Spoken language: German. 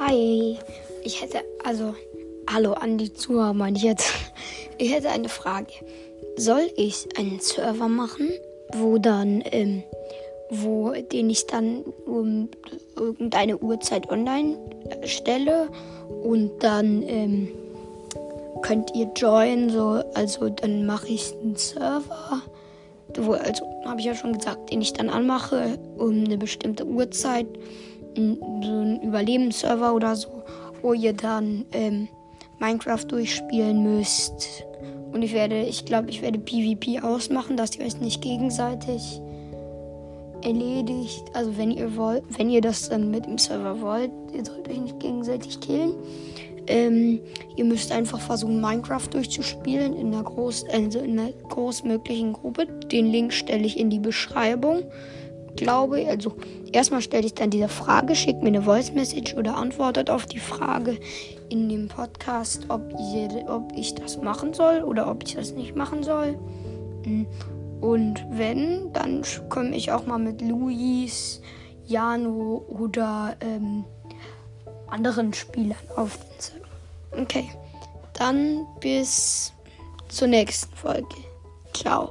Hi, ich hätte, also, hallo an die Zuhörer, meine ich jetzt. Ich hätte eine Frage. Soll ich einen Server machen, wo dann, ähm, wo, den ich dann um irgendeine Uhrzeit online stelle und dann, ähm, könnt ihr joinen, so, also dann mache ich einen Server, wo, also habe ich ja schon gesagt, den ich dann anmache um eine bestimmte Uhrzeit so ein Überlebensserver oder so, wo ihr dann ähm, Minecraft durchspielen müsst. Und ich werde, ich glaube, ich werde PvP ausmachen, dass ihr euch nicht gegenseitig erledigt. Also wenn ihr wollt, wenn ihr das dann mit dem Server wollt, ihr sollt euch nicht gegenseitig killen. Ähm, ihr müsst einfach versuchen, Minecraft durchzuspielen in einer, groß, also in einer großmöglichen Gruppe. Den Link stelle ich in die Beschreibung glaube, also erstmal stelle ich dann diese Frage, schickt mir eine Voice Message oder antwortet auf die Frage in dem Podcast, ob, ihr, ob ich das machen soll oder ob ich das nicht machen soll. Hm. Und wenn, dann komme ich auch mal mit Luis, Jano oder ähm, anderen Spielern auf Server. Okay, dann bis zur nächsten Folge. Ciao.